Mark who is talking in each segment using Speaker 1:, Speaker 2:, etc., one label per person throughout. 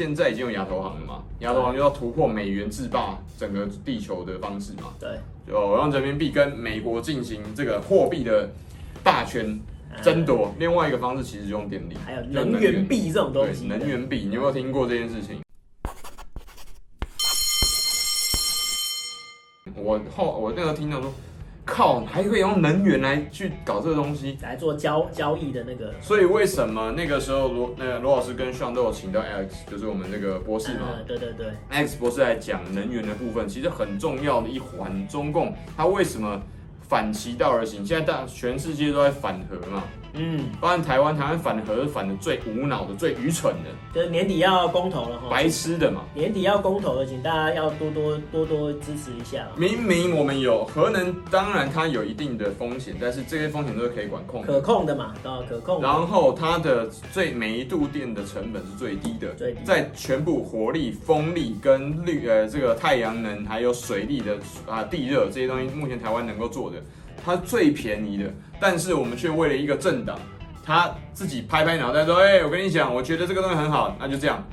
Speaker 1: 现在已经有亚投行了嘛，亚投行就要突破美元制霸整个地球的方式嘛，
Speaker 2: 对，
Speaker 1: 就让人民币跟美国进行这个货币的霸权争夺。嗯、另外一个方式其实就用电力，
Speaker 2: 还有能源币这种东西。
Speaker 1: 能源币，你有没有听过这件事情？我后我那个听到说。靠，还可以用能源来去搞这个东西
Speaker 2: 来做交交易的那个。
Speaker 1: 所以为什么那个时候罗那个罗老师跟 Sean 都有请到 Alex，就是我们那个博士嘛？
Speaker 2: 嗯、对对对
Speaker 1: ，Alex 博士来讲能源的部分，其实很重要的一环。中共他为什么反其道而行？现在大全世界都在反核嘛。嗯，包括台湾，台湾反核反的最无脑的、最愚蠢的，
Speaker 2: 就是年底要公投了哈，
Speaker 1: 白痴的嘛。
Speaker 2: 年底要公投了，请大家要多多多多支持一下。
Speaker 1: 明明我们有核能，当然它有一定的风险，但是这些风险都是可以管控的，
Speaker 2: 可控的嘛，啊，可控。
Speaker 1: 然后它的最每一度电的成本是最低的，
Speaker 2: 最低。
Speaker 1: 在全部火力、风力跟绿呃这个太阳能还有水力的啊地热这些东西，目前台湾能够做的。它最便宜的，但是我们却为了一个政党，他自己拍拍脑袋说：“哎、欸，我跟你讲，我觉得这个东西很好，那就这样，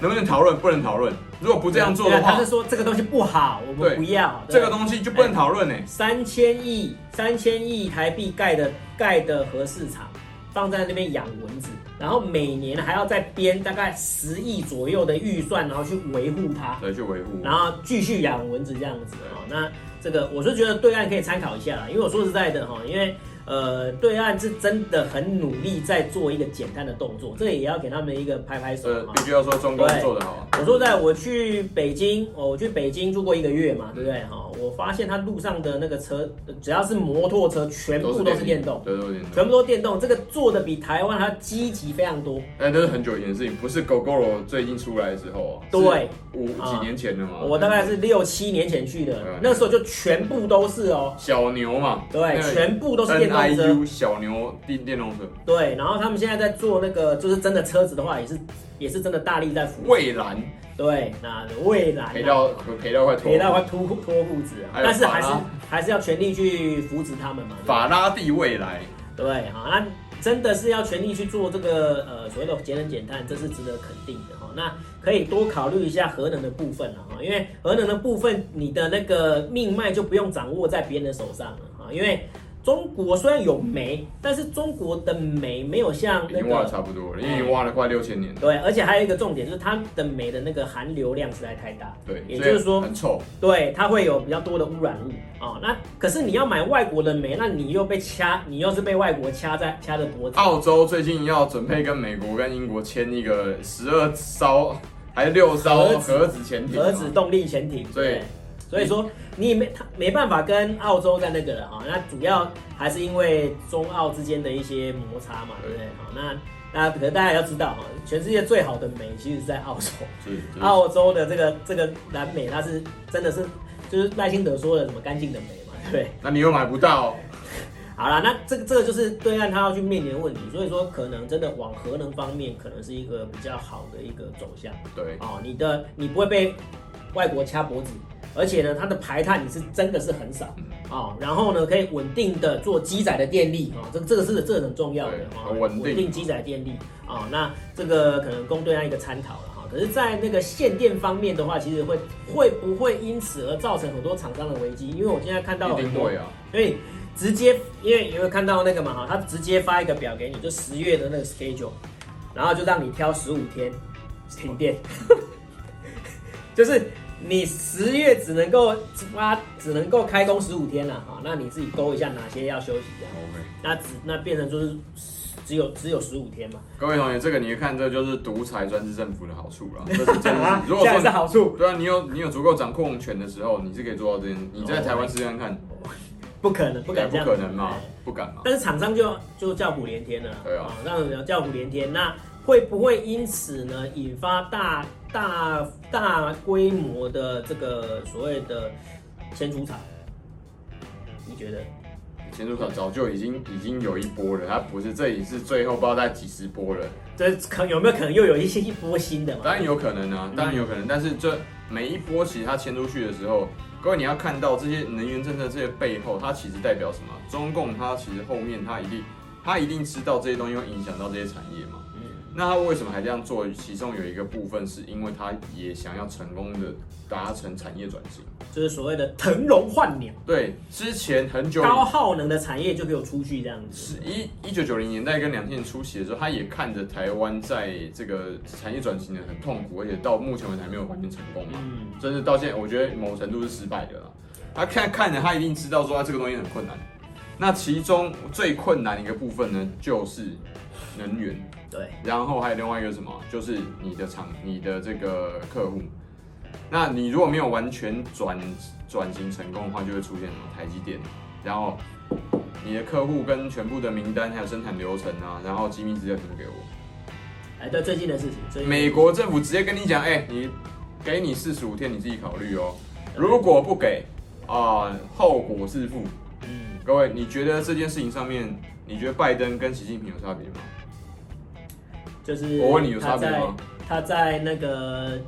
Speaker 1: 能不能讨论？不能讨论。如果不这样做的话，
Speaker 2: 他是说这个东西不好，我们不要
Speaker 1: 这个东西就不能讨论呢。
Speaker 2: 三千亿，三千亿台币盖的盖的核市场，放在那边养蚊子，然后每年还要再编大概十亿左右的预算，然后去维护它，
Speaker 1: 对，去维护，
Speaker 2: 然后继续养蚊子这样子哦，那。这个我是觉得对岸可以参考一下啦，因为我说实在的哈，因为。呃，对岸是真的很努力在做一个简单的动作，这个也要给他们一个拍拍手。
Speaker 1: 呃，必须要说中共做的好。
Speaker 2: 我说在我去北京，我去北京住过一个月嘛，对不对？哈，我发现他路上的那个车，只要是摩托车，全部都是电动，
Speaker 1: 对，都是电动，
Speaker 2: 全部都电动。这个做的比台湾还要积极非常多。
Speaker 1: 哎，那是很久以前的事情，不是 Gogoro 最近出来的时候。
Speaker 2: 对，
Speaker 1: 五几年前的嘛。
Speaker 2: 我大概是六七年前去的，那时候就全部都是哦。
Speaker 1: 小牛嘛。
Speaker 2: 对，全部都是电动。
Speaker 1: IU 小牛电电动车，
Speaker 2: 对，然后他们现在在做那个，就是真的车子的话，也是也是真的大力在扶。
Speaker 1: 蔚蓝，
Speaker 2: 对，那蔚蓝
Speaker 1: 赔到赔到快
Speaker 2: 赔到快脱脱裤子，但是还是还是要全力去扶持他们嘛。
Speaker 1: 法拉第未来，
Speaker 2: 对，好，那真的是要全力去做这个呃所谓的节能减碳，这是值得肯定的哈。那可以多考虑一下核能的部分了哈，因为核能的部分，你的那个命脉就不用掌握在别人的手上了哈，因为。中国虽然有煤，但是中国的煤没有像那个
Speaker 1: 挖的差不多了，因为挖了快六千年。
Speaker 2: 对，而且还有一个重点就是它的煤的那个含硫量实在太大。
Speaker 1: 对，
Speaker 2: 也就是说
Speaker 1: 很臭。
Speaker 2: 对，它会有比较多的污染物啊、哦。那可是你要买外国的煤，那你又被掐，你又是被外国掐在掐着脖子。
Speaker 1: 澳洲最近要准备跟美国跟英国签一个十二艘还是六艘核子潜艇，
Speaker 2: 核子动力潜艇。
Speaker 1: 对。
Speaker 2: 所以说你没他没办法跟澳洲在那个了哈，那主要还是因为中澳之间的一些摩擦嘛，对不对？好，那那可能大家也要知道哈，全世界最好的美其实是在澳洲，澳洲的这个这个蓝煤它是真的是就是赖清德说的什么干净的美嘛，对不对？
Speaker 1: 那你又买不到。
Speaker 2: 好了，那这个这个就是对岸他要去面临的问题，所以说可能真的往核能方面可能是一个比较好的一个走向。
Speaker 1: 对，
Speaker 2: 哦，你的你不会被外国掐脖子。而且呢，它的排碳你是真的是很少啊、哦，然后呢，可以稳定的做机载的电力啊、哦，这个这个是这个很重要的啊，稳、哦、定机载电力啊、哦，那这个可能供对岸一个参考了哈。可是，在那个限电方面的话，其实会会不会因此而造成很多厂商的危机？因为我现在看到很多，啊、所以直接因为因为看到那个嘛哈，他直接发一个表给你，就十月的那个 schedule，然后就让你挑十五天停电，就是。你十月只能够发，只能够开工十五天了哈，那你自己勾一下哪些要休息的。OK，那只那变成就是只有只有十五天嘛。
Speaker 1: 各位同学，这个你看，这就是独裁专制政府的好处了。这是真的。如果
Speaker 2: 现在是好处。
Speaker 1: 对啊，你有你有足够掌控权的时候，你是可以做到这件。你在台湾试试看看。
Speaker 2: 不可能，不敢这样。
Speaker 1: 不可能嘛？不敢嘛？
Speaker 2: 但是厂商就就叫苦连天了。
Speaker 1: 对啊，
Speaker 2: 让叫苦连天。那会不会因此呢引发大？大大规模的这个所谓的迁出潮，你觉得？
Speaker 1: 迁出场早就已经已经有一波了，它不是这里是最后不知道在几十波了。
Speaker 2: 这可有没有可能又有一些一波新的嘛？
Speaker 1: 当然有可能啊，当然有可能。嗯、但是这每一波其实它迁出去的时候，各位你要看到这些能源政策这些背后，它其实代表什么？中共它其实后面它一定它一定知道这些东西会影响到这些产业嘛。那他为什么还这样做？其中有一个部分是因为他也想要成功的达成产业转型，
Speaker 2: 就是所谓的腾笼换鸟。
Speaker 1: 对，之前很久
Speaker 2: 高耗能的产业就给我出去这样子。
Speaker 1: 是一一九九零年代跟两千年初期的时候，他也看着台湾在这个产业转型的很痛苦，而且到目前为止还没有完全成功嘛。嗯，真的到现在，我觉得某程度是失败的了。他看看着，他一定知道说他这个东西很困难。那其中最困难的一个部分呢，就是能源。
Speaker 2: 对，
Speaker 1: 然后还有另外一个什么，就是你的厂、你的这个客户。那你如果没有完全转转型成功的话，就会出现什么台积电，然后你的客户跟全部的名单还有生产流程啊，然后机密资料全部给我。
Speaker 2: 哎，对，最近的事情，
Speaker 1: 美国政府直接跟你讲，哎，你给你四十五天，你自己考虑哦。如果不给啊，呃，后果自负。嗯，各位，你觉得这件事情上面，你觉得拜登跟习近平有差别吗？
Speaker 2: 就是
Speaker 1: 我问你有差别吗？
Speaker 2: 他在那个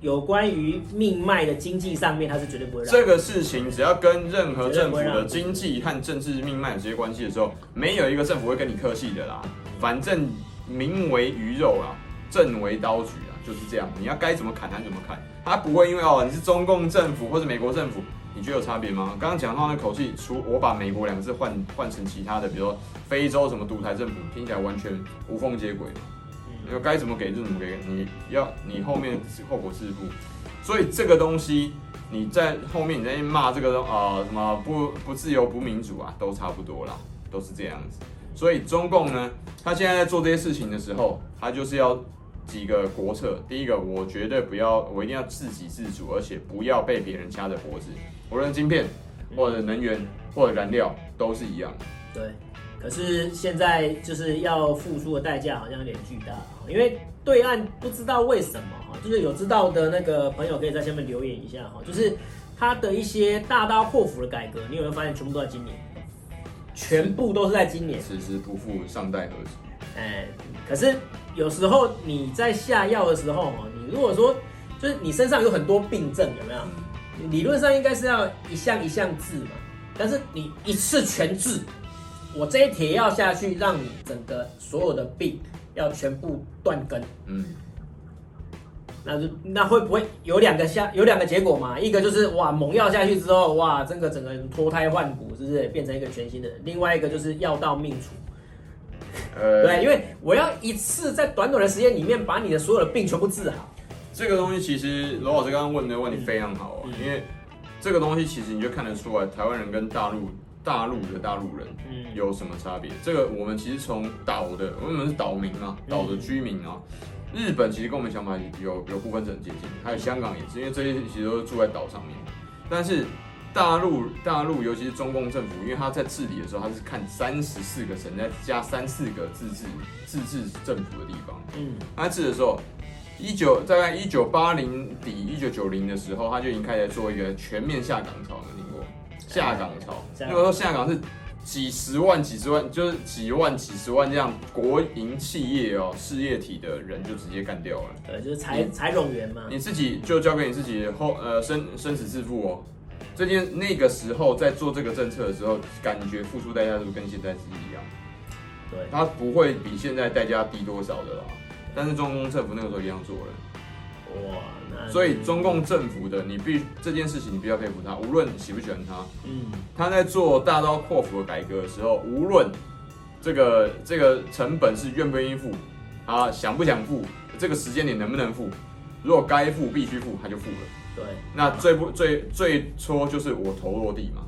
Speaker 2: 有关于命脉的经济上面，他是绝对不会让。
Speaker 1: 这个事情只要跟任何政府的经济和政治命脉有直接关系的时候，没有一个政府会跟你客气的啦。反正民为鱼肉啦，政为刀俎啊，就是这样。你要该怎么砍，他怎么砍。他不会因为哦，你是中共政府或者美国政府，你觉得有差别吗？刚刚讲到那口气，除我把美国两个字换换成其他的，比如说非洲什么独裁政府，听起来完全无缝接轨。你要该怎么给就怎么给，你要你后面后果自负。所以这个东西你在后面你在骂这个啊、呃、什么不不自由不民主啊，都差不多啦，都是这样子。所以中共呢，他现在在做这些事情的时候，他就是要几个国策。第一个，我绝对不要，我一定要自给自足，而且不要被别人掐着脖子。无论晶片，或者能源，或者燃料，都是一样。
Speaker 2: 对，可是现在就是要付出的代价好像有点巨大，因为对岸不知道为什么哈，就是有知道的那个朋友可以在下面留言一下哈，就是他的一些大刀阔斧的改革，你有没有发现全部都在今年？全部都是在今年。
Speaker 1: 此时不复上代何时？
Speaker 2: 哎，可是有时候你在下药的时候哈，你如果说就是你身上有很多病症，有没有？理论上应该是要一项一项治嘛，但是你一次全治，我这一帖药下去，让你整个所有的病要全部断根，嗯，那就那会不会有两个下有两个结果嘛？一个就是哇猛药下去之后，哇这个整个人脱胎换骨，是不是变成一个全新的人？另外一个就是药到命除，呃，对，因为我要一次在短短的时间里面把你的所有的病全部治好。
Speaker 1: 这个东西其实罗老师刚刚问的问题非常好啊，因为这个东西其实你就看得出来，台湾人跟大陆大陆的大陆人有什么差别。这个我们其实从岛的，我们是岛民啊，岛的居民啊，日本其实跟我们想法有有部分是很接近，还有香港也是，因为这些其实都是住在岛上面。但是大陆大陆尤其是中共政府，因为他在治理的时候，他是看三十四个省再加三四个自治自治政府的地方，嗯，他治的时候。一九大概一九八零底一九九零的时候，他就已经开始做一个全面下岗潮，听过？下岗潮，那个时候下岗是几十万、几十万，就是几万、几十万这样国营企业哦，事业体的人就直接干掉了。
Speaker 2: 对，就是财财冗员嘛。
Speaker 1: 你自己就交给你自己后呃生生死自负哦。这件那个时候在做这个政策的时候，感觉付出代价是不是跟现在是一样？
Speaker 2: 对，
Speaker 1: 他不会比现在代价低多少的啦。但是中共政府那个时候一样做了，哇！那所以中共政府的你必这件事情你必须要佩服他，无论喜不喜欢他，嗯，他在做大刀阔斧的改革的时候，无论这个这个成本是愿不愿意付，啊，想不想付，这个时间点能不能付，如果该付必须付，他就付了。
Speaker 2: 对，
Speaker 1: 那最不最最初就是我头落地嘛，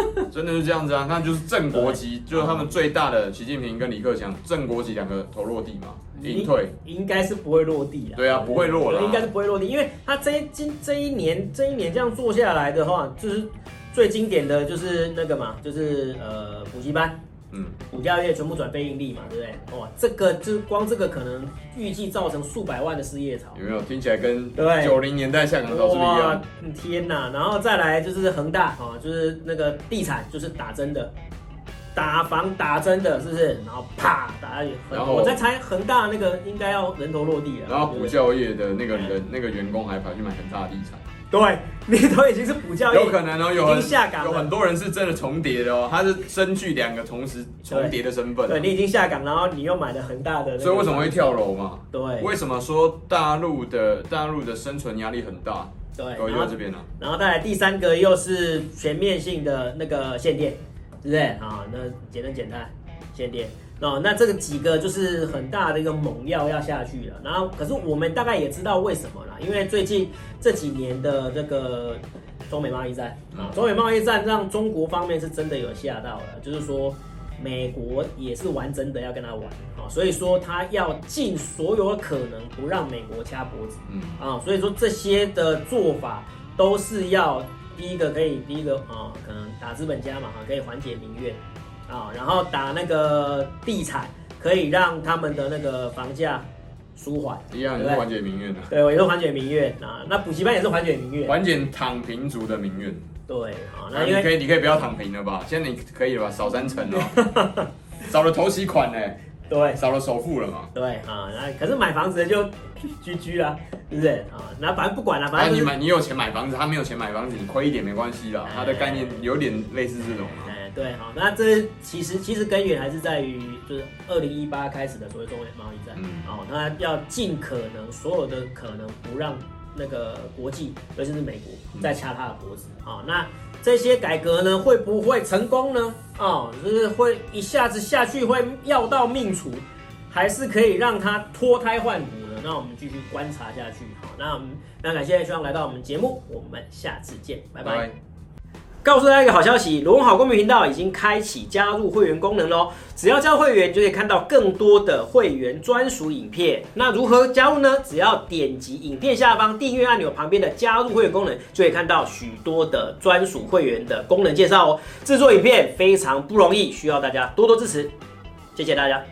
Speaker 1: 真的是这样子啊，那就是正国级，就是他们最大的习近平跟李克强，正国级两个头落地嘛，隐退。
Speaker 2: 应该是不会落地啊，
Speaker 1: 对啊，不会落了，
Speaker 2: 应该是不会落地，因为他这一今这一年这一年这样做下来的话，就是最经典的就是那个嘛，就是呃补习班。嗯，股价业全部转非盈利嘛，对不对？哇，这个就光这个可能预计造成数百万的失业潮，
Speaker 1: 有没有？听起来跟对九零年代下岗潮是不是一样？
Speaker 2: 天哪！然后再来就是恒大啊，就是那个地产就是打针的，打房打针的，是不是？然后啪打下去，然后我在猜恒大那个应该要人头落地了。
Speaker 1: 然后补教业的那个人那个员工还跑去买恒大的地产。
Speaker 2: 对，你都已经是补教业，
Speaker 1: 有可能哦，有
Speaker 2: 已经下岗了，
Speaker 1: 有很多人是真的重叠的哦，他是身具两个同时重叠的身份。
Speaker 2: 对，你已经下岗，然后你又买了恒大的，
Speaker 1: 所以为什么会跳楼嘛？
Speaker 2: 对，
Speaker 1: 为什么说大陆的大陆的生存压力很大？
Speaker 2: 对，
Speaker 1: 都在这边呢。
Speaker 2: 然后再来第三个又是全面性的那个限电，对不对啊？那简单简单限电哦，那这个几个就是很大的一个猛药要下去了。然后可是我们大概也知道为什么啦，因为最近这几年的这个中美贸易战啊，中美贸易战让中国方面是真的有吓到了，就是说。美国也是玩真的要跟他玩啊，所以说他要尽所有的可能不让美国掐脖子，嗯啊，所以说这些的做法都是要第一个可以第一个啊，可能打资本家嘛哈，可以缓解民怨啊，然后打那个地产可以让他们的那个房价舒缓，
Speaker 1: 一样也是缓解民怨的，
Speaker 2: 对，也是缓解民怨啊，那补习班也是缓解民怨，
Speaker 1: 缓解躺平族的民怨。
Speaker 2: 对啊，
Speaker 1: 那你可以，你可以不要躺平了吧？现在你可以了吧？少三成了，少了头期款呢？
Speaker 2: 对，
Speaker 1: 少了首付了嘛？
Speaker 2: 对啊，那可是买房子就居居啦，是不是啊？那反正不管了，反正、就是、
Speaker 1: 你买，你有钱买房子，他没有钱买房子，你亏一点没关系啦。他的概念有点类似这种。
Speaker 2: 哎，对好，那这其实其实根源还是在于，就是二零一八开始的所谓中美贸易战，嗯，哦，那要尽可能所有的可能不让。那个国际，尤其是美国，再掐他的脖子啊、嗯哦。那这些改革呢，会不会成功呢？啊、哦，就是会一下子下去会要到命除，还是可以让他脱胎换骨呢？那我们继续观察下去。好，那我们那感谢希望来到我们节目，我们下次见，拜拜。拜拜告诉大家一个好消息，罗文好公民频道已经开启加入会员功能喽！只要加入会员，就可以看到更多的会员专属影片。那如何加入呢？只要点击影片下方订阅按钮旁边的加入会员功能，就可以看到许多的专属会员的功能介绍哦。制作影片非常不容易，需要大家多多支持，谢谢大家。